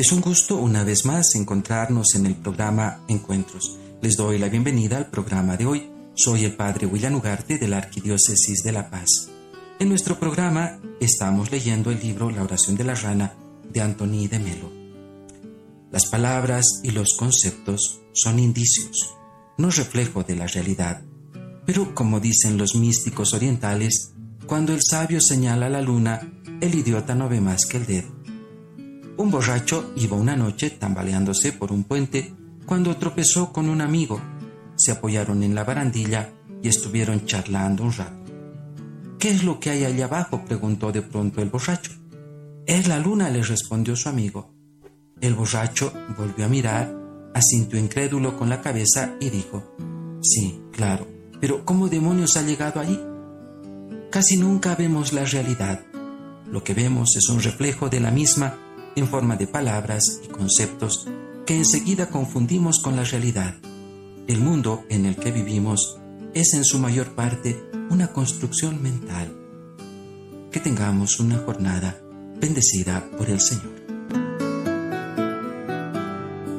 Es un gusto una vez más encontrarnos en el programa Encuentros. Les doy la bienvenida al programa de hoy. Soy el Padre William Ugarte de la Arquidiócesis de La Paz. En nuestro programa estamos leyendo el libro La oración de la rana de Antony de Melo. Las palabras y los conceptos son indicios, no reflejo de la realidad. Pero como dicen los místicos orientales, cuando el sabio señala la luna, el idiota no ve más que el dedo. Un borracho iba una noche tambaleándose por un puente cuando tropezó con un amigo. Se apoyaron en la barandilla y estuvieron charlando un rato. ¿Qué es lo que hay allá abajo? preguntó de pronto el borracho. Es la luna, le respondió su amigo. El borracho volvió a mirar, asintió incrédulo con la cabeza y dijo, Sí, claro, pero ¿cómo demonios ha llegado allí? Casi nunca vemos la realidad. Lo que vemos es un reflejo de la misma en forma de palabras y conceptos que enseguida confundimos con la realidad. El mundo en el que vivimos es en su mayor parte una construcción mental. Que tengamos una jornada bendecida por el Señor.